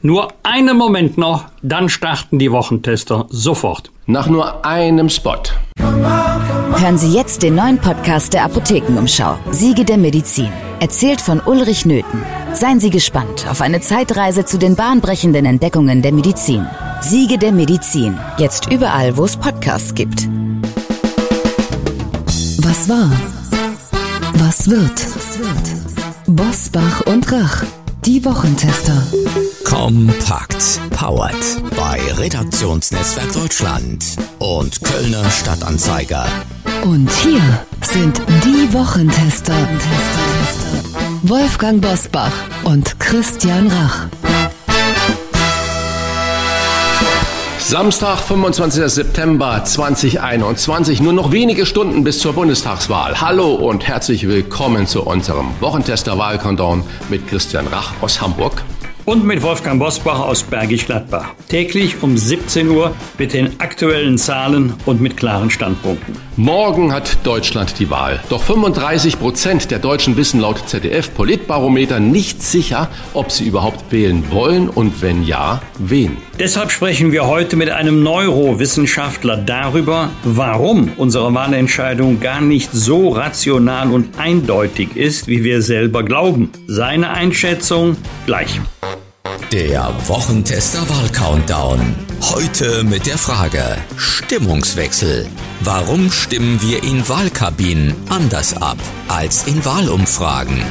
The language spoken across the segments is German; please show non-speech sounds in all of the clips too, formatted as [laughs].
Nur einen Moment noch, dann starten die Wochentester sofort. Nach nur einem Spot. Hören Sie jetzt den neuen Podcast der Apothekenumschau. Siege der Medizin. Erzählt von Ulrich Nöthen. Seien Sie gespannt auf eine Zeitreise zu den bahnbrechenden Entdeckungen der Medizin. Siege der Medizin. Jetzt überall, wo es Podcasts gibt. Was war? Was wird? Bosbach und Rach. Die Wochentester. Kompakt. Powered bei Redaktionsnetzwerk Deutschland und Kölner Stadtanzeiger. Und hier sind die Wochentester. Wolfgang Bosbach und Christian Rach. Samstag, 25. September 2021. Nur noch wenige Stunden bis zur Bundestagswahl. Hallo und herzlich willkommen zu unserem Wochentester Wahlcountdown mit Christian Rach aus Hamburg und mit Wolfgang Bosbach aus Bergisch Gladbach. Täglich um 17 Uhr mit den aktuellen Zahlen und mit klaren Standpunkten. Morgen hat Deutschland die Wahl. Doch 35 Prozent der Deutschen wissen laut ZDF Politbarometer nicht sicher, ob sie überhaupt wählen wollen und wenn ja, wen. Deshalb sprechen wir heute mit einem Neurowissenschaftler darüber, warum unsere Wahlentscheidung gar nicht so rational und eindeutig ist, wie wir selber glauben. Seine Einschätzung gleich. Der Wochentester Wahl-Countdown. Heute mit der Frage Stimmungswechsel. Warum stimmen wir in Wahlkabinen anders ab als in Wahlumfragen?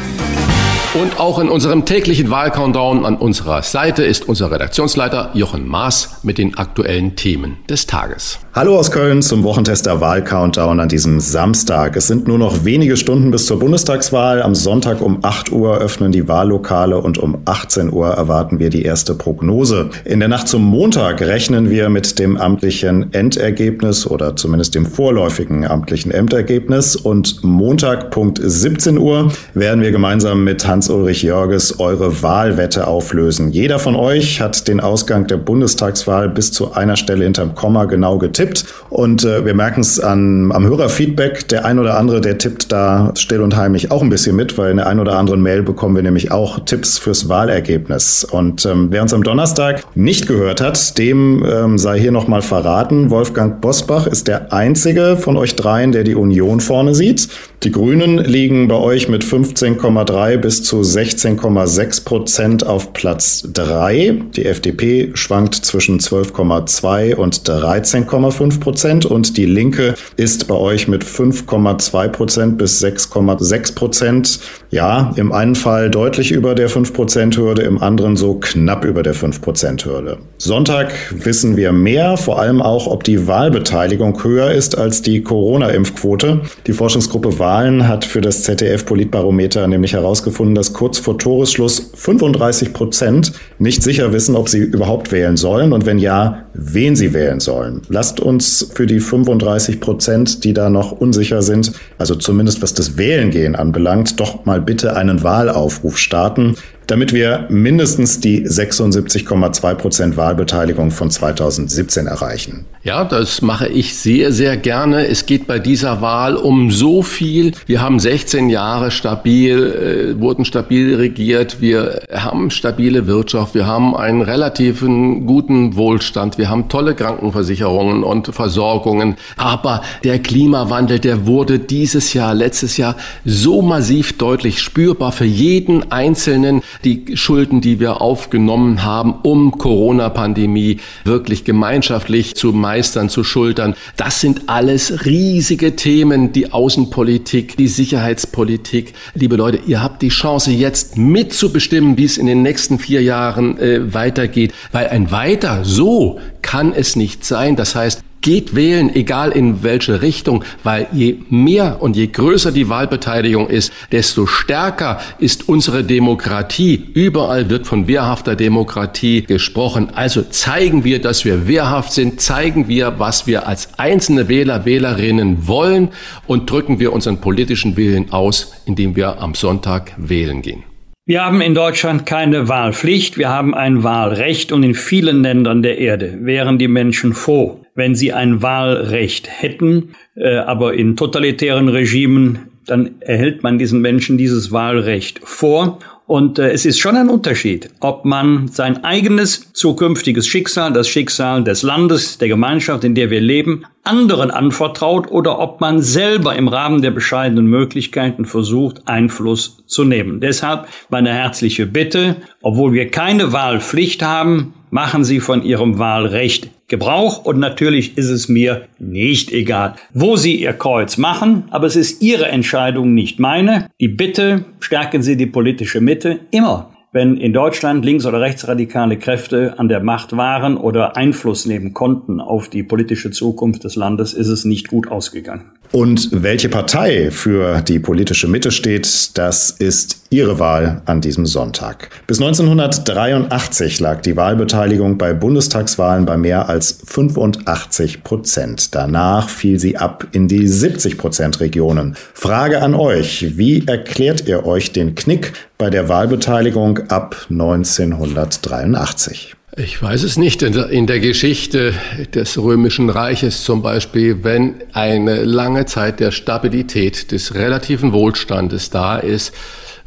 Und auch in unserem täglichen Wahlcountdown an unserer Seite ist unser Redaktionsleiter Jochen Maas mit den aktuellen Themen des Tages. Hallo aus Köln zum Wochentester Wahlcountdown an diesem Samstag. Es sind nur noch wenige Stunden bis zur Bundestagswahl. Am Sonntag um 8 Uhr öffnen die Wahllokale und um 18 Uhr erwarten wir die erste Prognose. In der Nacht zum Montag rechnen wir mit dem amtlichen Endergebnis oder zumindest dem vorläufigen amtlichen Endergebnis und Montag Punkt 17 Uhr werden wir gemeinsam mit Hans Hans-Ulrich Jörges eure Wahlwette auflösen. Jeder von euch hat den Ausgang der Bundestagswahl bis zu einer Stelle hinterm Komma genau getippt. Und äh, wir merken es am Hörerfeedback. Der ein oder andere, der tippt da still und heimlich auch ein bisschen mit, weil in der ein oder anderen Mail bekommen wir nämlich auch Tipps fürs Wahlergebnis. Und ähm, wer uns am Donnerstag nicht gehört hat, dem ähm, sei hier nochmal verraten. Wolfgang Bosbach ist der einzige von euch dreien, der die Union vorne sieht. Die Grünen liegen bei euch mit 15,3 bis zu 16,6 Prozent auf Platz 3. Die FDP schwankt zwischen 12,2 und 13,5 Prozent und die Linke ist bei euch mit 5,2 Prozent bis 6,6 Prozent. Ja, im einen Fall deutlich über der 5 Prozent Hürde, im anderen so knapp über der 5 Prozent Hürde. Sonntag wissen wir mehr, vor allem auch, ob die Wahlbeteiligung höher ist als die Corona-Impfquote. Die Forschungsgruppe Wahlen hat für das ZDF Politbarometer nämlich herausgefunden, dass kurz vor Toresschluss 35 Prozent nicht sicher wissen, ob sie überhaupt wählen sollen und wenn ja, wen sie wählen sollen. Lasst uns für die 35 Prozent, die da noch unsicher sind, also zumindest was das Wählen gehen anbelangt, doch mal bitte einen Wahlaufruf starten damit wir mindestens die 76,2 Prozent Wahlbeteiligung von 2017 erreichen. Ja, das mache ich sehr, sehr gerne. Es geht bei dieser Wahl um so viel. Wir haben 16 Jahre stabil, äh, wurden stabil regiert. Wir haben stabile Wirtschaft. Wir haben einen relativen guten Wohlstand. Wir haben tolle Krankenversicherungen und Versorgungen. Aber der Klimawandel, der wurde dieses Jahr, letztes Jahr so massiv deutlich spürbar für jeden Einzelnen die Schulden, die wir aufgenommen haben, um Corona-Pandemie wirklich gemeinschaftlich zu meistern, zu schultern. Das sind alles riesige Themen, die Außenpolitik, die Sicherheitspolitik. Liebe Leute, ihr habt die Chance jetzt mitzubestimmen, wie es in den nächsten vier Jahren äh, weitergeht, weil ein weiter so kann es nicht sein. Das heißt, geht wählen, egal in welche Richtung, weil je mehr und je größer die Wahlbeteiligung ist, desto stärker ist unsere Demokratie. Überall wird von wehrhafter Demokratie gesprochen. Also zeigen wir, dass wir wehrhaft sind, zeigen wir, was wir als einzelne Wähler, Wählerinnen wollen und drücken wir unseren politischen Willen aus, indem wir am Sonntag wählen gehen. Wir haben in Deutschland keine Wahlpflicht, wir haben ein Wahlrecht und in vielen Ländern der Erde wären die Menschen froh, wenn sie ein Wahlrecht hätten, äh, aber in totalitären Regimen, dann erhält man diesen Menschen dieses Wahlrecht vor Und äh, es ist schon ein Unterschied, ob man sein eigenes zukünftiges Schicksal, das Schicksal des Landes, der Gemeinschaft, in der wir leben, anderen anvertraut oder ob man selber im Rahmen der bescheidenen Möglichkeiten versucht, Einfluss zu nehmen. Deshalb meine herzliche Bitte, obwohl wir keine Wahlpflicht haben, machen Sie von Ihrem Wahlrecht Gebrauch und natürlich ist es mir nicht egal, wo Sie Ihr Kreuz machen, aber es ist Ihre Entscheidung, nicht meine. Die Bitte, stärken Sie die politische Mitte immer wenn in Deutschland links- oder rechtsradikale Kräfte an der Macht waren oder Einfluss nehmen konnten auf die politische Zukunft des Landes, ist es nicht gut ausgegangen. Und welche Partei für die politische Mitte steht, das ist Ihre Wahl an diesem Sonntag. Bis 1983 lag die Wahlbeteiligung bei Bundestagswahlen bei mehr als 85 Prozent. Danach fiel sie ab in die 70 Prozent Regionen. Frage an euch, wie erklärt ihr euch den Knick bei der Wahlbeteiligung ab 1983? Ich weiß es nicht. In der Geschichte des Römischen Reiches zum Beispiel, wenn eine lange Zeit der Stabilität, des relativen Wohlstandes da ist,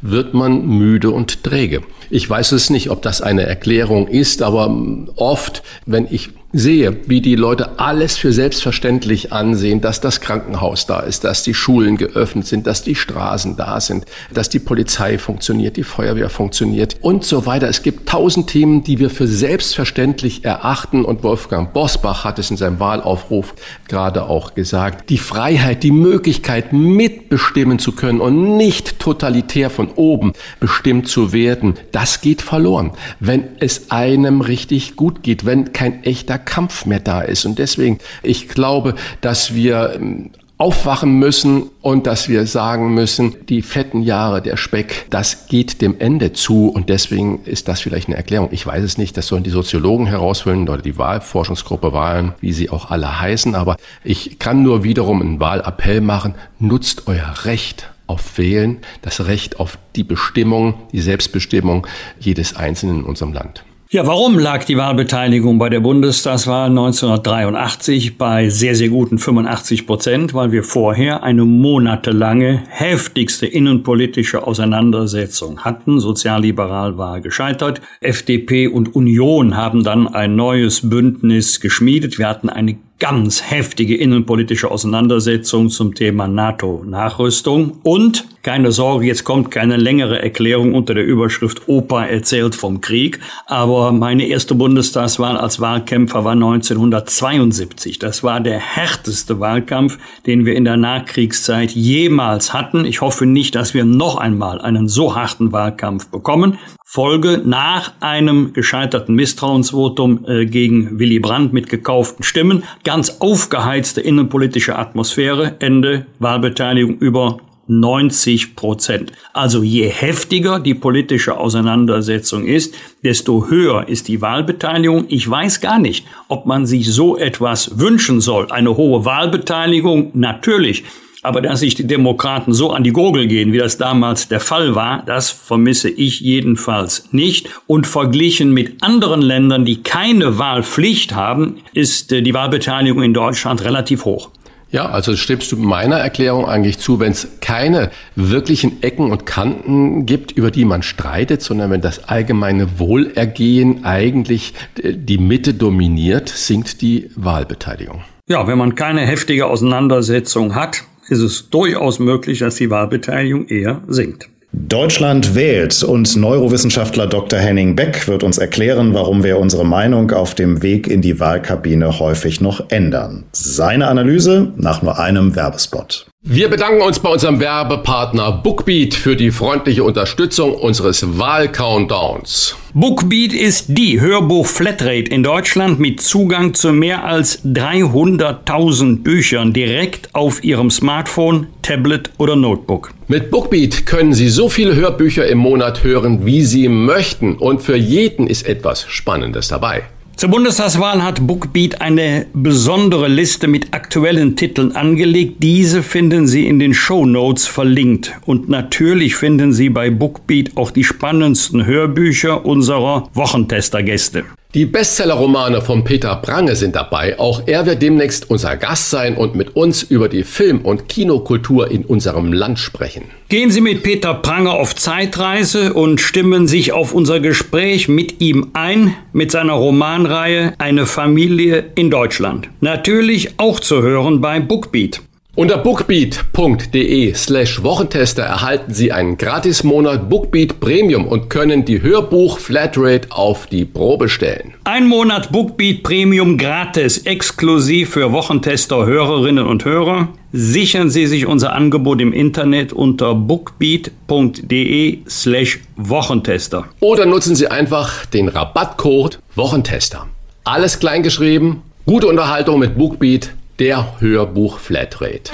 wird man müde und träge. Ich weiß es nicht, ob das eine Erklärung ist, aber oft, wenn ich sehe, wie die Leute alles für selbstverständlich ansehen, dass das Krankenhaus da ist, dass die Schulen geöffnet sind, dass die Straßen da sind, dass die Polizei funktioniert, die Feuerwehr funktioniert und so weiter. Es gibt tausend Themen, die wir für selbstverständlich erachten und Wolfgang Bosbach hat es in seinem Wahlaufruf gerade auch gesagt. Die Freiheit, die Möglichkeit mitbestimmen zu können und nicht totalitär von oben bestimmt zu werden, das geht verloren, wenn es einem richtig gut geht, wenn kein echter Kampf mehr da ist. Und deswegen, ich glaube, dass wir ähm, aufwachen müssen und dass wir sagen müssen, die fetten Jahre, der Speck, das geht dem Ende zu. Und deswegen ist das vielleicht eine Erklärung. Ich weiß es nicht, das sollen die Soziologen herausfinden oder die Wahlforschungsgruppe Wahlen, wie sie auch alle heißen, aber ich kann nur wiederum einen Wahlappell machen, nutzt euer Recht auf Wählen, das Recht auf die Bestimmung, die Selbstbestimmung jedes Einzelnen in unserem Land. Ja, warum lag die Wahlbeteiligung bei der Bundestagswahl 1983 bei sehr, sehr guten 85 Prozent? Weil wir vorher eine monatelange, heftigste innenpolitische Auseinandersetzung hatten. Sozialliberal war gescheitert. FDP und Union haben dann ein neues Bündnis geschmiedet. Wir hatten eine ganz heftige innenpolitische Auseinandersetzung zum Thema NATO-Nachrüstung. Und keine Sorge, jetzt kommt keine längere Erklärung unter der Überschrift Opa erzählt vom Krieg. Aber meine erste Bundestagswahl als Wahlkämpfer war 1972. Das war der härteste Wahlkampf, den wir in der Nachkriegszeit jemals hatten. Ich hoffe nicht, dass wir noch einmal einen so harten Wahlkampf bekommen. Folge nach einem gescheiterten Misstrauensvotum äh, gegen Willy Brandt mit gekauften Stimmen, ganz aufgeheizte innenpolitische Atmosphäre, Ende Wahlbeteiligung über 90 Prozent. Also je heftiger die politische Auseinandersetzung ist, desto höher ist die Wahlbeteiligung. Ich weiß gar nicht, ob man sich so etwas wünschen soll. Eine hohe Wahlbeteiligung, natürlich. Aber dass sich die Demokraten so an die Gurgel gehen, wie das damals der Fall war, das vermisse ich jedenfalls nicht. Und verglichen mit anderen Ländern, die keine Wahlpflicht haben, ist äh, die Wahlbeteiligung in Deutschland relativ hoch. Ja, also stimmst du meiner Erklärung eigentlich zu, wenn es keine wirklichen Ecken und Kanten gibt, über die man streitet, sondern wenn das allgemeine Wohlergehen eigentlich äh, die Mitte dominiert, sinkt die Wahlbeteiligung. Ja, wenn man keine heftige Auseinandersetzung hat, ist es durchaus möglich, dass die Wahlbeteiligung eher sinkt. Deutschland wählt und Neurowissenschaftler Dr. Henning Beck wird uns erklären, warum wir unsere Meinung auf dem Weg in die Wahlkabine häufig noch ändern. Seine Analyse nach nur einem Werbespot. Wir bedanken uns bei unserem Werbepartner Bookbeat für die freundliche Unterstützung unseres Wahl-Countdowns. Bookbeat ist die Hörbuch-Flatrate in Deutschland mit Zugang zu mehr als 300.000 Büchern direkt auf Ihrem Smartphone, Tablet oder Notebook. Mit Bookbeat können Sie so viele Hörbücher im Monat hören, wie Sie möchten und für jeden ist etwas Spannendes dabei. Zur Bundestagswahl hat Bookbeat eine besondere Liste mit aktuellen Titeln angelegt. Diese finden Sie in den Show Notes verlinkt. Und natürlich finden Sie bei Bookbeat auch die spannendsten Hörbücher unserer Wochentester-Gäste. Die Bestsellerromane von Peter Prange sind dabei. Auch er wird demnächst unser Gast sein und mit uns über die Film- und Kinokultur in unserem Land sprechen. Gehen Sie mit Peter Prange auf Zeitreise und stimmen sich auf unser Gespräch mit ihm ein, mit seiner Romanreihe Eine Familie in Deutschland. Natürlich auch zu hören bei Bookbeat. Unter bookbeat.de slash Wochentester erhalten Sie einen Gratismonat Bookbeat Premium und können die Hörbuch Flatrate auf die Probe stellen. Ein Monat Bookbeat Premium gratis, exklusiv für Wochentester Hörerinnen und Hörer. Sichern Sie sich unser Angebot im Internet unter bookbeat.de slash Wochentester. Oder nutzen Sie einfach den Rabattcode Wochentester. Alles kleingeschrieben, gute Unterhaltung mit Bookbeat der Hörbuch Flatrate.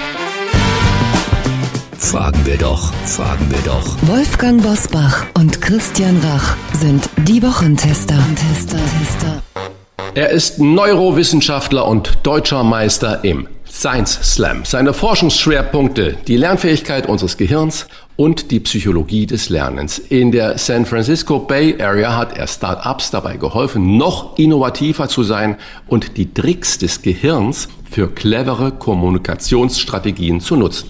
Fragen wir doch, fragen wir doch. Wolfgang Bosbach und Christian Rach sind die Wochentester. Tester, Tester. Er ist Neurowissenschaftler und deutscher Meister im Science Slam. Seine Forschungsschwerpunkte, die Lernfähigkeit unseres Gehirns und die Psychologie des Lernens. In der San Francisco Bay Area hat er Start-ups dabei geholfen, noch innovativer zu sein und die Tricks des Gehirns für clevere Kommunikationsstrategien zu nutzen.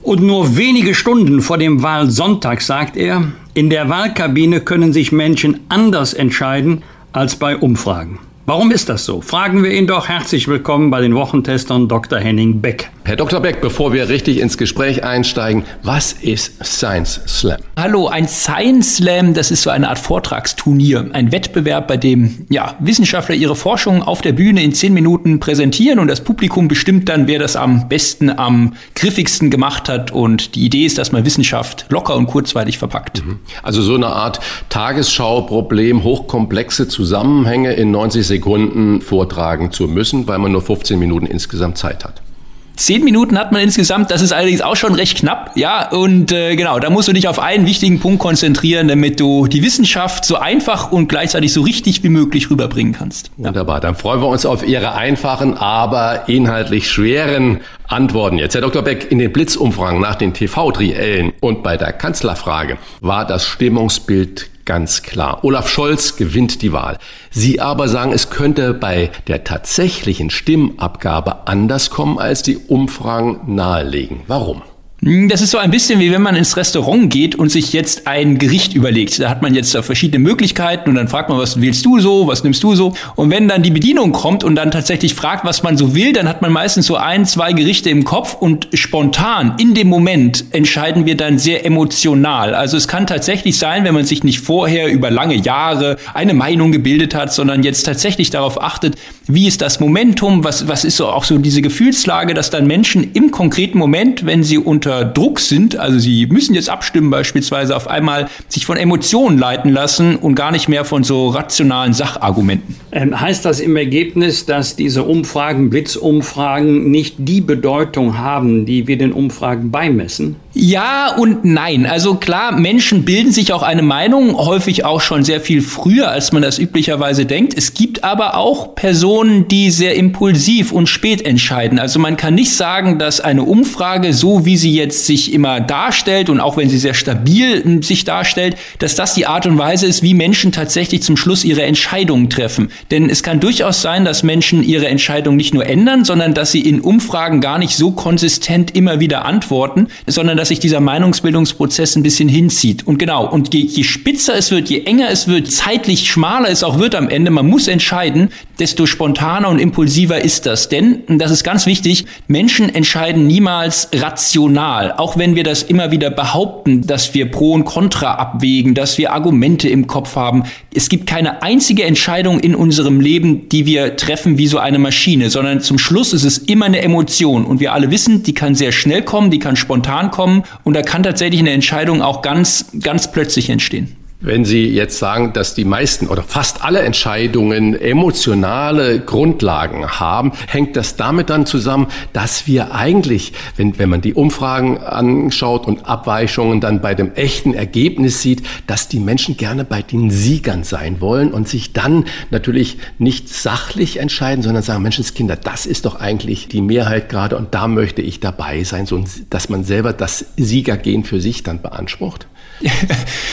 Und nur wenige Stunden vor dem Wahlsonntag sagt er, in der Wahlkabine können sich Menschen anders entscheiden als bei Umfragen. Warum ist das so? Fragen wir ihn doch. Herzlich willkommen bei den Wochentestern Dr. Henning Beck. Herr Dr. Beck, bevor wir richtig ins Gespräch einsteigen, was ist Science Slam? Hallo, ein Science Slam, das ist so eine Art Vortragsturnier, ein Wettbewerb, bei dem ja, Wissenschaftler ihre Forschung auf der Bühne in zehn Minuten präsentieren und das Publikum bestimmt dann, wer das am besten, am griffigsten gemacht hat. Und die Idee ist, dass man Wissenschaft locker und kurzweilig verpackt. Mhm. Also so eine Art Tagesschau-Problem, hochkomplexe Zusammenhänge in 90 Sekunden Sekunden vortragen zu müssen, weil man nur 15 Minuten insgesamt Zeit hat. Zehn Minuten hat man insgesamt, das ist allerdings auch schon recht knapp, ja, und äh, genau, da musst du dich auf einen wichtigen Punkt konzentrieren, damit du die Wissenschaft so einfach und gleichzeitig so richtig wie möglich rüberbringen kannst. Ja. Wunderbar, dann freuen wir uns auf Ihre einfachen, aber inhaltlich schweren Antworten jetzt. Herr Dr. Beck, in den Blitzumfragen nach den TV-Triellen und bei der Kanzlerfrage war das Stimmungsbild ganz klar. Olaf Scholz gewinnt die Wahl. Sie aber sagen, es könnte bei der tatsächlichen Stimmabgabe anders kommen, als die Umfragen nahelegen. Warum? Das ist so ein bisschen wie wenn man ins Restaurant geht und sich jetzt ein Gericht überlegt. Da hat man jetzt verschiedene Möglichkeiten und dann fragt man, was willst du so, was nimmst du so? Und wenn dann die Bedienung kommt und dann tatsächlich fragt, was man so will, dann hat man meistens so ein, zwei Gerichte im Kopf und spontan in dem Moment entscheiden wir dann sehr emotional. Also es kann tatsächlich sein, wenn man sich nicht vorher über lange Jahre eine Meinung gebildet hat, sondern jetzt tatsächlich darauf achtet, wie ist das Momentum, was, was ist so auch so diese Gefühlslage, dass dann Menschen im konkreten Moment, wenn sie unter unter Druck sind, also sie müssen jetzt abstimmen beispielsweise, auf einmal sich von Emotionen leiten lassen und gar nicht mehr von so rationalen Sachargumenten. Ähm, heißt das im Ergebnis, dass diese Umfragen, Blitzumfragen nicht die Bedeutung haben, die wir den Umfragen beimessen? Ja und nein. Also klar, Menschen bilden sich auch eine Meinung, häufig auch schon sehr viel früher, als man das üblicherweise denkt. Es gibt aber auch Personen, die sehr impulsiv und spät entscheiden. Also man kann nicht sagen, dass eine Umfrage, so wie sie jetzt sich immer darstellt und auch wenn sie sehr stabil hm, sich darstellt, dass das die Art und Weise ist, wie Menschen tatsächlich zum Schluss ihre Entscheidungen treffen. Denn es kann durchaus sein, dass Menschen ihre Entscheidung nicht nur ändern, sondern dass sie in Umfragen gar nicht so konsistent immer wieder antworten, sondern dass sich dieser Meinungsbildungsprozess ein bisschen hinzieht. Und genau, und je, je spitzer es wird, je enger es wird, zeitlich schmaler es auch wird am Ende, man muss entscheiden, desto spontaner und impulsiver ist das. Denn, und das ist ganz wichtig, Menschen entscheiden niemals rational. Auch wenn wir das immer wieder behaupten, dass wir Pro und Contra abwägen, dass wir Argumente im Kopf haben. Es gibt keine einzige Entscheidung in unserem Leben, die wir treffen wie so eine Maschine, sondern zum Schluss ist es immer eine Emotion. Und wir alle wissen, die kann sehr schnell kommen, die kann spontan kommen und da kann tatsächlich eine Entscheidung auch ganz, ganz plötzlich entstehen. Wenn Sie jetzt sagen, dass die meisten oder fast alle Entscheidungen emotionale Grundlagen haben, hängt das damit dann zusammen, dass wir eigentlich, wenn, wenn man die Umfragen anschaut und Abweichungen dann bei dem echten Ergebnis sieht, dass die Menschen gerne bei den Siegern sein wollen und sich dann natürlich nicht sachlich entscheiden, sondern sagen, Menschenskinder, das ist doch eigentlich die Mehrheit gerade und da möchte ich dabei sein, so dass man selber das Siegergehen für sich dann beansprucht?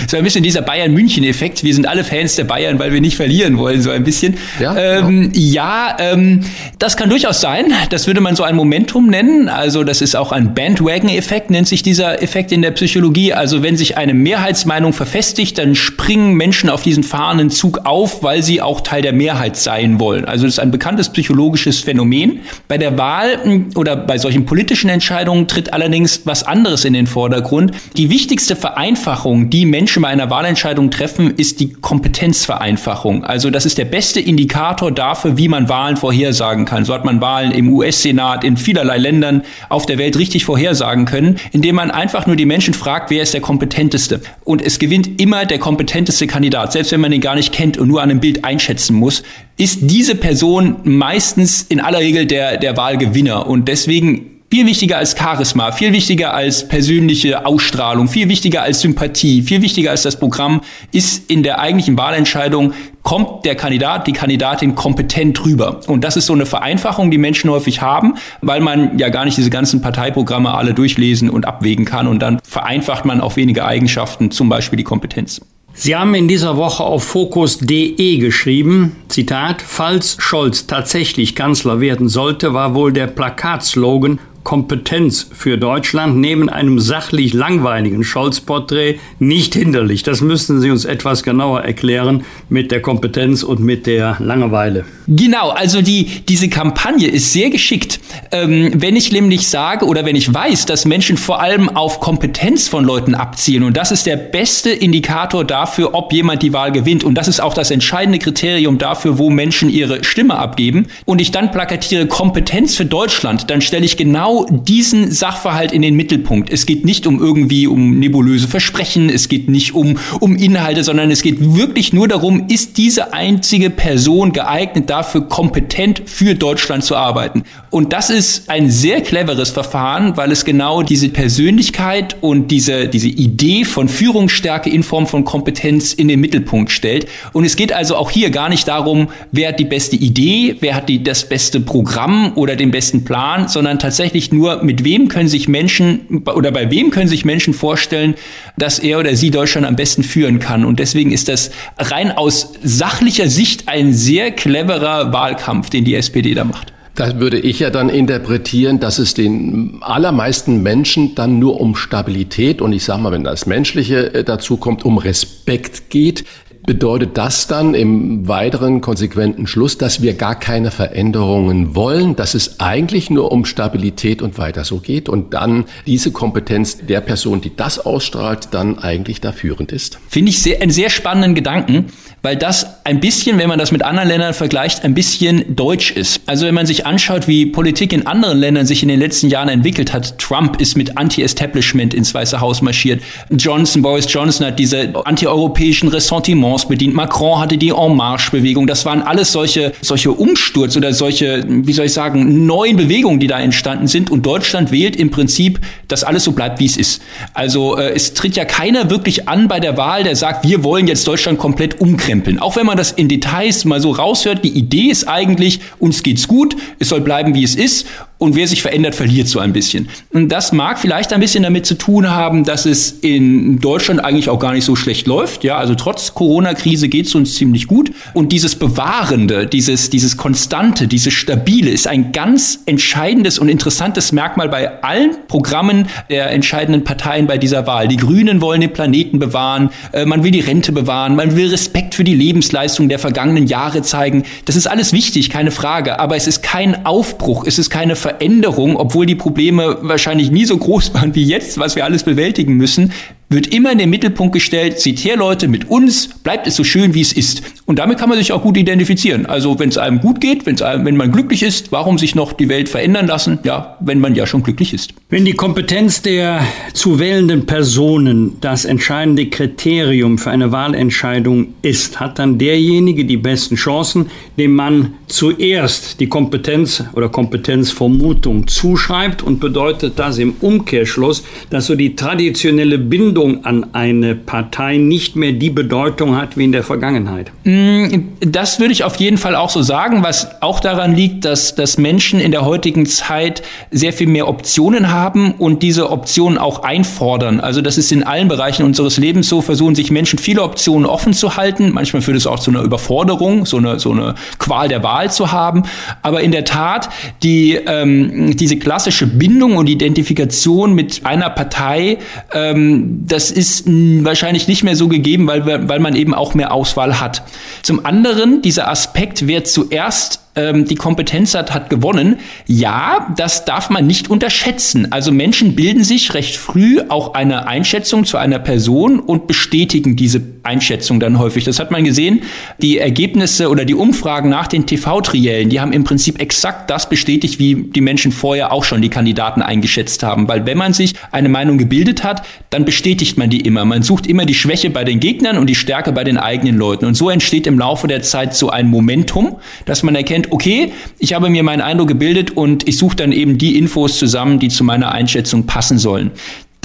So ein bisschen dieser Bayern-München-Effekt. Wir sind alle Fans der Bayern, weil wir nicht verlieren wollen, so ein bisschen. Ja, ähm, genau. ja ähm, das kann durchaus sein. Das würde man so ein Momentum nennen. Also das ist auch ein Bandwagon-Effekt, nennt sich dieser Effekt in der Psychologie. Also wenn sich eine Mehrheitsmeinung verfestigt, dann springen Menschen auf diesen fahrenden Zug auf, weil sie auch Teil der Mehrheit sein wollen. Also das ist ein bekanntes psychologisches Phänomen. Bei der Wahl hm, oder bei solchen politischen Entscheidungen tritt allerdings was anderes in den Vordergrund. Die wichtigste Vereinfachung, die Menschen bei einer Wahlentscheidung treffen, ist die Kompetenzvereinfachung. Also das ist der beste Indikator dafür, wie man Wahlen vorhersagen kann. So hat man Wahlen im US-Senat in vielerlei Ländern auf der Welt richtig vorhersagen können, indem man einfach nur die Menschen fragt, wer ist der kompetenteste. Und es gewinnt immer der kompetenteste Kandidat, selbst wenn man ihn gar nicht kennt und nur an einem Bild einschätzen muss, ist diese Person meistens in aller Regel der, der Wahlgewinner. Und deswegen viel wichtiger als Charisma, viel wichtiger als persönliche Ausstrahlung, viel wichtiger als Sympathie, viel wichtiger als das Programm ist in der eigentlichen Wahlentscheidung, kommt der Kandidat, die Kandidatin kompetent rüber. Und das ist so eine Vereinfachung, die Menschen häufig haben, weil man ja gar nicht diese ganzen Parteiprogramme alle durchlesen und abwägen kann. Und dann vereinfacht man auf wenige Eigenschaften, zum Beispiel die Kompetenz. Sie haben in dieser Woche auf Fokus.de geschrieben, Zitat, falls Scholz tatsächlich Kanzler werden sollte, war wohl der Plakatslogan Kompetenz für Deutschland neben einem sachlich langweiligen Scholz-Porträt nicht hinderlich. Das müssten Sie uns etwas genauer erklären mit der Kompetenz und mit der Langeweile. Genau, also die, diese Kampagne ist sehr geschickt. Ähm, wenn ich nämlich sage oder wenn ich weiß, dass Menschen vor allem auf Kompetenz von Leuten abzielen und das ist der beste Indikator dafür, ob jemand die Wahl gewinnt und das ist auch das entscheidende Kriterium dafür, wo Menschen ihre Stimme abgeben und ich dann plakatiere Kompetenz für Deutschland, dann stelle ich genau diesen Sachverhalt in den Mittelpunkt. Es geht nicht um irgendwie um nebulöse Versprechen, es geht nicht um, um Inhalte, sondern es geht wirklich nur darum, ist diese einzige Person geeignet dafür, kompetent für Deutschland zu arbeiten. Und das ist ein sehr cleveres Verfahren, weil es genau diese Persönlichkeit und diese, diese Idee von Führungsstärke in Form von Kompetenz in den Mittelpunkt stellt. Und es geht also auch hier gar nicht darum, wer hat die beste Idee, wer hat die, das beste Programm oder den besten Plan, sondern tatsächlich nicht nur, mit wem können sich Menschen oder bei wem können sich Menschen vorstellen, dass er oder sie Deutschland am besten führen kann. Und deswegen ist das rein aus sachlicher Sicht ein sehr cleverer Wahlkampf, den die SPD da macht. Das würde ich ja dann interpretieren, dass es den allermeisten Menschen dann nur um Stabilität und ich sage mal, wenn das Menschliche äh, dazu kommt, um Respekt geht. Bedeutet das dann im weiteren konsequenten Schluss, dass wir gar keine Veränderungen wollen, dass es eigentlich nur um Stabilität und weiter so geht und dann diese Kompetenz der Person, die das ausstrahlt, dann eigentlich da führend ist? Finde ich sehr, einen sehr spannenden Gedanken, weil das ein bisschen, wenn man das mit anderen Ländern vergleicht, ein bisschen deutsch ist. Also wenn man sich anschaut, wie Politik in anderen Ländern sich in den letzten Jahren entwickelt hat, Trump ist mit Anti-Establishment ins Weiße Haus marschiert, Johnson, Boris Johnson hat diese antieuropäischen Ressentiments Renaissance bedient. Macron hatte die En Marche-Bewegung. Das waren alles solche, solche Umsturz oder solche, wie soll ich sagen, neuen Bewegungen, die da entstanden sind. Und Deutschland wählt im Prinzip, dass alles so bleibt, wie es ist. Also äh, es tritt ja keiner wirklich an bei der Wahl, der sagt, wir wollen jetzt Deutschland komplett umkrempeln. Auch wenn man das in Details mal so raushört, die Idee ist eigentlich, uns geht's gut, es soll bleiben, wie es ist und wer sich verändert, verliert so ein bisschen. Und das mag vielleicht ein bisschen damit zu tun haben, dass es in Deutschland eigentlich auch gar nicht so schlecht läuft. Ja, also trotz Corona-Krise geht es uns ziemlich gut. Und dieses Bewahrende, dieses, dieses Konstante, dieses Stabile ist ein ganz entscheidendes und interessantes Merkmal bei allen Programmen der entscheidenden Parteien bei dieser Wahl. Die Grünen wollen den Planeten bewahren, äh, man will die Rente bewahren, man will Respekt für die Lebensleistung der vergangenen Jahre zeigen. Das ist alles wichtig, keine Frage. Aber es ist kein Aufbruch, es ist keine Veränderung, obwohl die Probleme wahrscheinlich nie so groß [laughs] waren wie jetzt, was wir alles bewältigen müssen, wird immer in den Mittelpunkt gestellt, seht her Leute, mit uns bleibt es so schön, wie es ist. Und damit kann man sich auch gut identifizieren. Also wenn es einem gut geht, wenn's einem, wenn man glücklich ist, warum sich noch die Welt verändern lassen? Ja, wenn man ja schon glücklich ist. Wenn die Kompetenz der zu wählenden Personen das entscheidende Kriterium für eine Wahlentscheidung ist, hat dann derjenige die besten Chancen, dem man zuerst die Kompetenz oder Kompetenzvermutung zuschreibt und bedeutet das im Umkehrschluss, dass so die traditionelle Bindung Bindung an eine Partei nicht mehr die Bedeutung hat wie in der Vergangenheit? Mm, das würde ich auf jeden Fall auch so sagen, was auch daran liegt, dass, dass Menschen in der heutigen Zeit sehr viel mehr Optionen haben und diese Optionen auch einfordern. Also das ist in allen Bereichen unseres Lebens so, versuchen sich Menschen viele Optionen offen zu halten. Manchmal führt es auch zu einer Überforderung, so eine, so eine Qual der Wahl zu haben. Aber in der Tat, die, ähm, diese klassische Bindung und Identifikation mit einer Partei, ähm, das ist wahrscheinlich nicht mehr so gegeben, weil, weil man eben auch mehr Auswahl hat. Zum anderen, dieser Aspekt, wer zuerst ähm, die Kompetenz hat, hat gewonnen. Ja, das darf man nicht unterschätzen. Also Menschen bilden sich recht früh auch eine Einschätzung zu einer Person und bestätigen diese Einschätzung dann häufig. Das hat man gesehen. Die Ergebnisse oder die Umfragen nach den TV-Triellen, die haben im Prinzip exakt das bestätigt, wie die Menschen vorher auch schon die Kandidaten eingeschätzt haben. Weil wenn man sich eine Meinung gebildet hat, dann bestätigt man die immer. Man sucht immer die Schwäche bei den Gegnern und die Stärke bei den eigenen Leuten. Und so entsteht im Laufe der Zeit so ein Momentum, dass man erkennt, Moment, okay, ich habe mir meinen Eindruck gebildet und ich suche dann eben die Infos zusammen, die zu meiner Einschätzung passen sollen.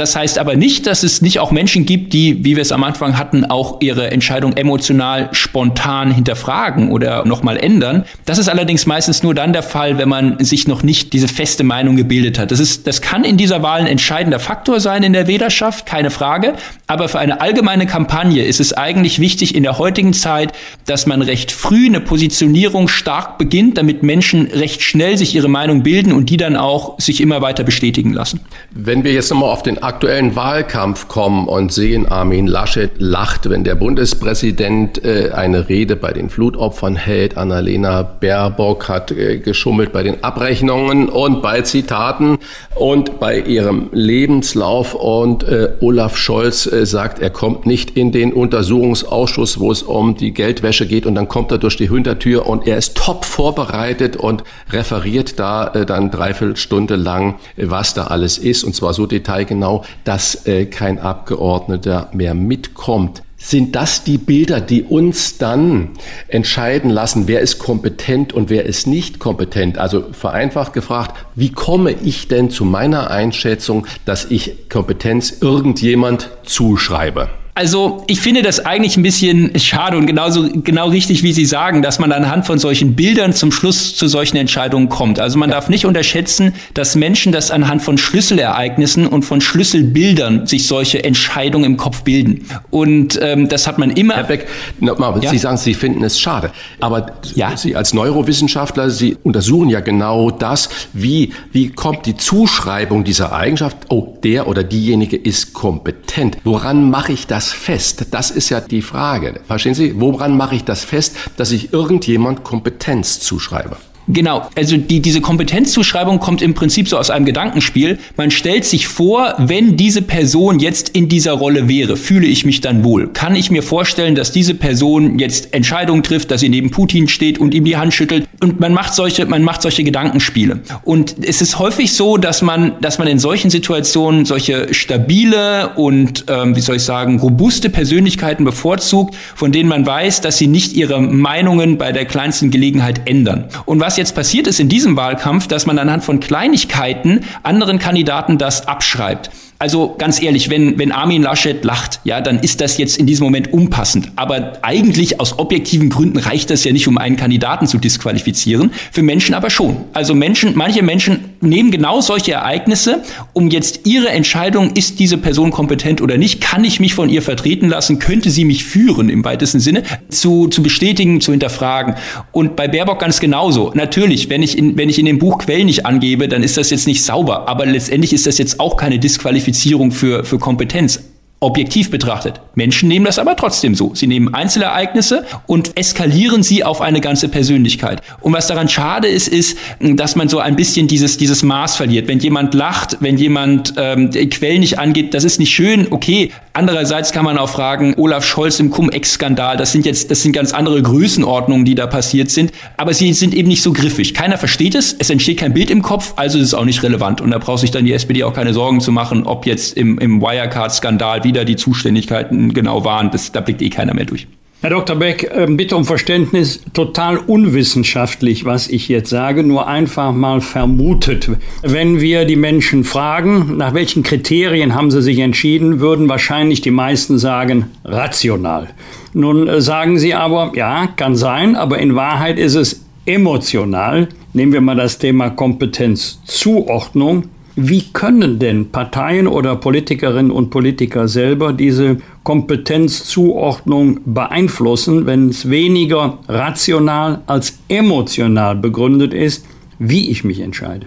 Das heißt aber nicht, dass es nicht auch Menschen gibt, die, wie wir es am Anfang hatten, auch ihre Entscheidung emotional spontan hinterfragen oder nochmal ändern. Das ist allerdings meistens nur dann der Fall, wenn man sich noch nicht diese feste Meinung gebildet hat. Das ist, das kann in dieser Wahl ein entscheidender Faktor sein in der Wählerschaft, keine Frage. Aber für eine allgemeine Kampagne ist es eigentlich wichtig in der heutigen Zeit, dass man recht früh eine Positionierung stark beginnt, damit Menschen recht schnell sich ihre Meinung bilden und die dann auch sich immer weiter bestätigen lassen. Wenn wir jetzt nochmal auf den aktuellen Wahlkampf kommen und sehen, Armin Laschet lacht, wenn der Bundespräsident äh, eine Rede bei den Flutopfern hält. Annalena Baerbock hat äh, geschummelt bei den Abrechnungen und bei Zitaten und bei ihrem Lebenslauf. Und äh, Olaf Scholz sagt, er kommt nicht in den Untersuchungsausschuss, wo es um die Geldwäsche geht. Und dann kommt er durch die Hintertür und er ist top vorbereitet und referiert da dann dreiviertel Stunde lang, was da alles ist. Und zwar so detailgenau, dass äh, kein Abgeordneter mehr mitkommt. Sind das die Bilder, die uns dann entscheiden lassen, wer ist kompetent und wer ist nicht kompetent? Also vereinfacht gefragt, wie komme ich denn zu meiner Einschätzung, dass ich Kompetenz irgendjemand zuschreibe? Also ich finde das eigentlich ein bisschen schade und genauso genau richtig, wie Sie sagen, dass man anhand von solchen Bildern zum Schluss zu solchen Entscheidungen kommt. Also man ja. darf nicht unterschätzen, dass Menschen das anhand von Schlüsselereignissen und von Schlüsselbildern sich solche Entscheidungen im Kopf bilden. Und ähm, das hat man immer. Herr Beck, nochmal, ja. Sie sagen, Sie finden es schade, aber ja. Sie als Neurowissenschaftler, Sie untersuchen ja genau das, wie wie kommt die Zuschreibung dieser Eigenschaft? Oh, der oder diejenige ist kompetent. Woran mache ich das? Das fest? Das ist ja die Frage. Verstehen Sie? Woran mache ich das fest, dass ich irgendjemand Kompetenz zuschreibe? Genau, also die, diese Kompetenzzuschreibung kommt im Prinzip so aus einem Gedankenspiel. Man stellt sich vor, wenn diese Person jetzt in dieser Rolle wäre, fühle ich mich dann wohl? Kann ich mir vorstellen, dass diese Person jetzt Entscheidungen trifft, dass sie neben Putin steht und ihm die Hand schüttelt? Und man macht solche, man macht solche Gedankenspiele. Und es ist häufig so, dass man, dass man in solchen Situationen solche stabile und, ähm, wie soll ich sagen, robuste Persönlichkeiten bevorzugt, von denen man weiß, dass sie nicht ihre Meinungen bei der kleinsten Gelegenheit ändern. Und was jetzt passiert ist in diesem Wahlkampf, dass man anhand von Kleinigkeiten anderen Kandidaten das abschreibt. Also ganz ehrlich, wenn, wenn Armin Laschet lacht, ja, dann ist das jetzt in diesem Moment unpassend. Aber eigentlich aus objektiven Gründen reicht das ja nicht, um einen Kandidaten zu disqualifizieren. Für Menschen aber schon. Also Menschen, manche Menschen nehmen genau solche Ereignisse, um jetzt ihre Entscheidung, ist diese Person kompetent oder nicht, kann ich mich von ihr vertreten lassen, könnte sie mich führen im weitesten Sinne, zu, zu bestätigen, zu hinterfragen. Und bei Baerbock ganz genauso. Natürlich, wenn ich in, wenn ich in dem Buch Quellen nicht angebe, dann ist das jetzt nicht sauber. Aber letztendlich ist das jetzt auch keine Disqualifizierung Qualifizierung für, für Kompetenz objektiv betrachtet. Menschen nehmen das aber trotzdem so. Sie nehmen Einzelereignisse und eskalieren sie auf eine ganze Persönlichkeit. Und was daran schade ist, ist, dass man so ein bisschen dieses, dieses Maß verliert. Wenn jemand lacht, wenn jemand ähm, Quellen nicht angeht, das ist nicht schön, okay. Andererseits kann man auch fragen, Olaf Scholz im Cum-Ex-Skandal, das sind jetzt, das sind ganz andere Größenordnungen, die da passiert sind. Aber sie sind eben nicht so griffig. Keiner versteht es, es entsteht kein Bild im Kopf, also ist es auch nicht relevant. Und da braucht sich dann die SPD auch keine Sorgen zu machen, ob jetzt im, im Wirecard-Skandal wieder die Zuständigkeiten genau waren. Das, da blickt eh keiner mehr durch. Herr Dr. Beck, ähm, bitte um Verständnis, total unwissenschaftlich, was ich jetzt sage, nur einfach mal vermutet. Wenn wir die Menschen fragen, nach welchen Kriterien haben sie sich entschieden, würden wahrscheinlich die meisten sagen, rational. Nun äh, sagen sie aber, ja, kann sein, aber in Wahrheit ist es emotional. Nehmen wir mal das Thema Kompetenzzuordnung. Wie können denn Parteien oder Politikerinnen und Politiker selber diese Kompetenzzuordnung beeinflussen, wenn es weniger rational als emotional begründet ist, wie ich mich entscheide?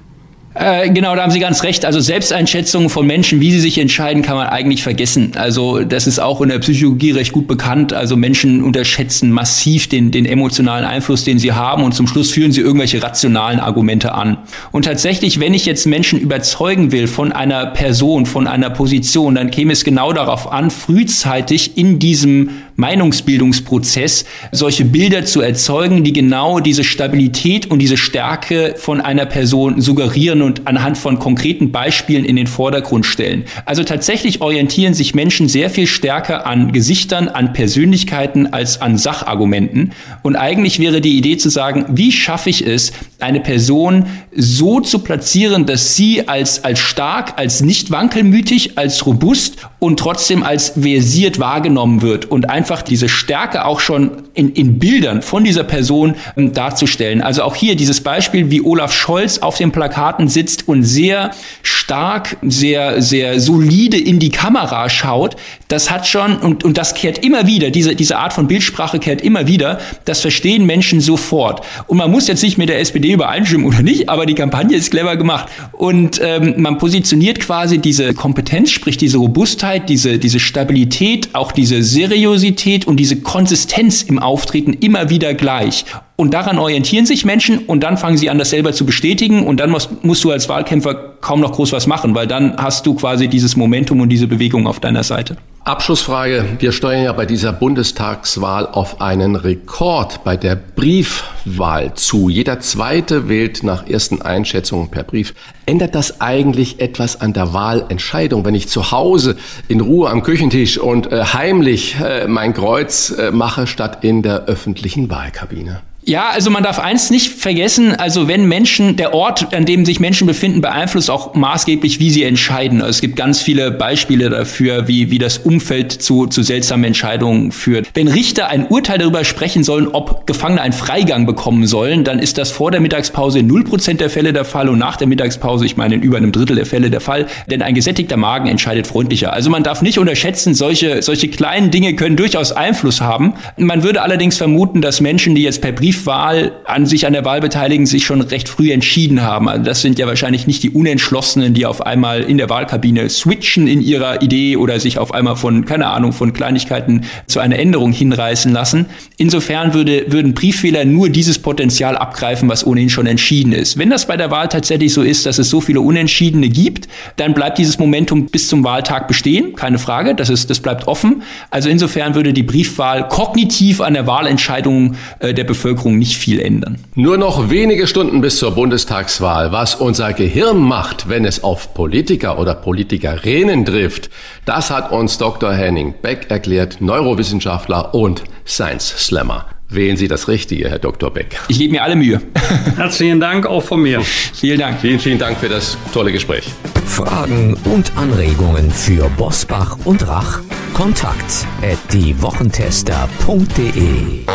Äh, genau, da haben Sie ganz recht. Also Selbsteinschätzungen von Menschen, wie sie sich entscheiden, kann man eigentlich vergessen. Also das ist auch in der Psychologie recht gut bekannt. Also Menschen unterschätzen massiv den, den emotionalen Einfluss, den sie haben und zum Schluss führen sie irgendwelche rationalen Argumente an. Und tatsächlich, wenn ich jetzt Menschen überzeugen will von einer Person, von einer Position, dann käme es genau darauf an, frühzeitig in diesem Meinungsbildungsprozess solche Bilder zu erzeugen, die genau diese Stabilität und diese Stärke von einer Person suggerieren und anhand von konkreten Beispielen in den Vordergrund stellen. Also tatsächlich orientieren sich Menschen sehr viel stärker an Gesichtern, an Persönlichkeiten als an Sachargumenten. Und eigentlich wäre die Idee zu sagen, wie schaffe ich es, eine Person so zu platzieren, dass sie als, als stark, als nicht wankelmütig, als robust und trotzdem als versiert wahrgenommen wird und einfach diese Stärke auch schon in, in Bildern von dieser Person ähm, darzustellen. Also auch hier dieses Beispiel, wie Olaf Scholz auf den Plakaten sitzt und sehr stark, sehr, sehr solide in die Kamera schaut, das hat schon, und, und das kehrt immer wieder, diese, diese Art von Bildsprache kehrt immer wieder, das verstehen Menschen sofort. Und man muss jetzt nicht mit der SPD übereinstimmen oder nicht, aber die Kampagne ist clever gemacht. Und ähm, man positioniert quasi diese Kompetenz, sprich diese Robustheit, diese, diese Stabilität, auch diese Seriosität und diese Konsistenz im Auftreten immer wieder gleich. Und daran orientieren sich Menschen und dann fangen sie an, das selber zu bestätigen und dann musst, musst, du als Wahlkämpfer kaum noch groß was machen, weil dann hast du quasi dieses Momentum und diese Bewegung auf deiner Seite. Abschlussfrage. Wir steuern ja bei dieser Bundestagswahl auf einen Rekord bei der Briefwahl zu. Jeder Zweite wählt nach ersten Einschätzungen per Brief. Ändert das eigentlich etwas an der Wahlentscheidung, wenn ich zu Hause in Ruhe am Küchentisch und äh, heimlich äh, mein Kreuz äh, mache, statt in der öffentlichen Wahlkabine? Ja, also man darf eins nicht vergessen, also wenn Menschen, der Ort, an dem sich Menschen befinden, beeinflusst auch maßgeblich, wie sie entscheiden. Also es gibt ganz viele Beispiele dafür, wie, wie das Umfeld zu, zu seltsamen Entscheidungen führt. Wenn Richter ein Urteil darüber sprechen sollen, ob Gefangene einen Freigang bekommen sollen, dann ist das vor der Mittagspause in 0% der Fälle der Fall und nach der Mittagspause, ich meine, in über einem Drittel der Fälle der Fall, denn ein gesättigter Magen entscheidet freundlicher. Also man darf nicht unterschätzen, solche, solche kleinen Dinge können durchaus Einfluss haben. Man würde allerdings vermuten, dass Menschen, die jetzt per Brief Briefwahl an sich an der Wahl beteiligen, sich schon recht früh entschieden haben. Also das sind ja wahrscheinlich nicht die Unentschlossenen, die auf einmal in der Wahlkabine switchen in ihrer Idee oder sich auf einmal von, keine Ahnung, von Kleinigkeiten zu einer Änderung hinreißen lassen. Insofern würde, würden Briefwähler nur dieses Potenzial abgreifen, was ohnehin schon entschieden ist. Wenn das bei der Wahl tatsächlich so ist, dass es so viele Unentschiedene gibt, dann bleibt dieses Momentum bis zum Wahltag bestehen, keine Frage, das, ist, das bleibt offen. Also insofern würde die Briefwahl kognitiv an der Wahlentscheidung äh, der Bevölkerung Bevölkerung nicht viel ändern. Nur noch wenige Stunden bis zur Bundestagswahl. Was unser Gehirn macht, wenn es auf Politiker oder Politikerinnen trifft, das hat uns Dr. Henning Beck erklärt, Neurowissenschaftler und Science Slammer. Wählen Sie das Richtige, Herr Dr. Beck. Ich gebe mir alle Mühe. [laughs] Herzlichen Dank auch von mir. Vielen Dank. Vielen, vielen Dank für das tolle Gespräch. Fragen und Anregungen für Bosbach und Rach? Kontakt at diewochentester.de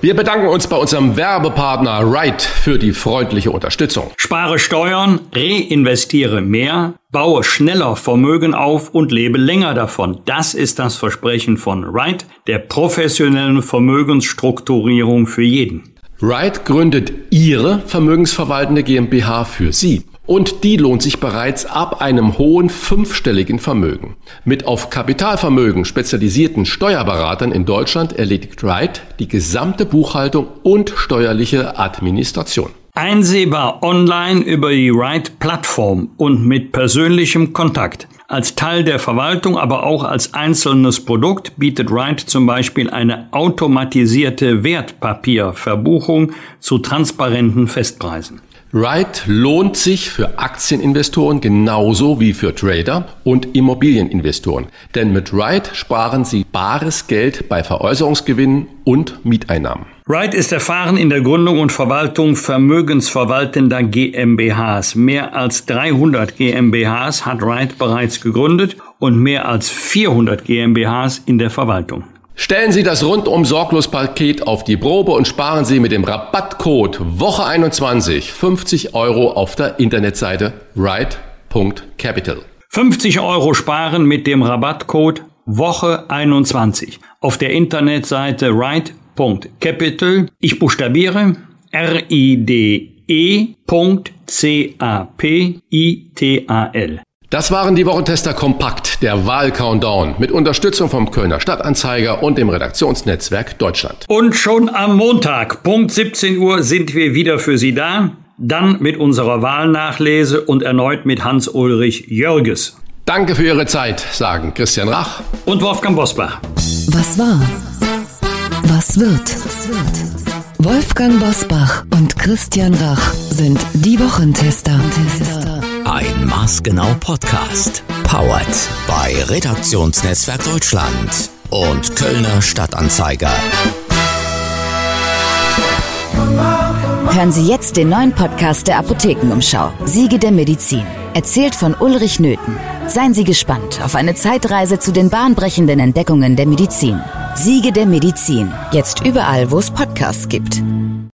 wir bedanken uns bei unserem Werbepartner Wright für die freundliche Unterstützung. Spare Steuern, reinvestiere mehr, baue schneller Vermögen auf und lebe länger davon. Das ist das Versprechen von Wright, der professionellen Vermögensstrukturierung für jeden. Wright gründet Ihre vermögensverwaltende GmbH für Sie. Und die lohnt sich bereits ab einem hohen fünfstelligen Vermögen. Mit auf Kapitalvermögen spezialisierten Steuerberatern in Deutschland erledigt Wright die gesamte Buchhaltung und steuerliche Administration. Einsehbar online über die Wright-Plattform und mit persönlichem Kontakt. Als Teil der Verwaltung, aber auch als einzelnes Produkt bietet Wright zum Beispiel eine automatisierte Wertpapierverbuchung zu transparenten Festpreisen. Ride lohnt sich für Aktieninvestoren genauso wie für Trader und Immobilieninvestoren. Denn mit Ride sparen Sie bares Geld bei Veräußerungsgewinnen und Mieteinnahmen. Wright ist erfahren in der Gründung und Verwaltung vermögensverwaltender GmbHs. Mehr als 300 GmbHs hat Wright bereits gegründet und mehr als 400 GmbHs in der Verwaltung. Stellen Sie das rundum sorglos Paket auf die Probe und sparen Sie mit dem Rabattcode Woche 21 50 Euro auf der Internetseite ride.capital. 50 Euro sparen mit dem Rabattcode Woche 21 auf der Internetseite ride.capital. Ich buchstabiere R-I-D-E.C-A-P-I-T-A-L. Das waren die Wochentester Kompakt, der Wahl-Countdown mit Unterstützung vom Kölner Stadtanzeiger und dem Redaktionsnetzwerk Deutschland. Und schon am Montag, Punkt 17 Uhr, sind wir wieder für Sie da. Dann mit unserer Wahlnachlese und erneut mit Hans-Ulrich Jörges. Danke für Ihre Zeit, sagen Christian Rach und Wolfgang Bosbach. Was war? Was wird? Wolfgang Bosbach und Christian Rach sind die Wochentester. Ein Maßgenau Podcast. Powered bei Redaktionsnetzwerk Deutschland und Kölner Stadtanzeiger. Hören Sie jetzt den neuen Podcast der Apothekenumschau. Siege der Medizin. Erzählt von Ulrich Nöthen. Seien Sie gespannt auf eine Zeitreise zu den bahnbrechenden Entdeckungen der Medizin. Siege der Medizin. Jetzt überall, wo es Podcasts gibt.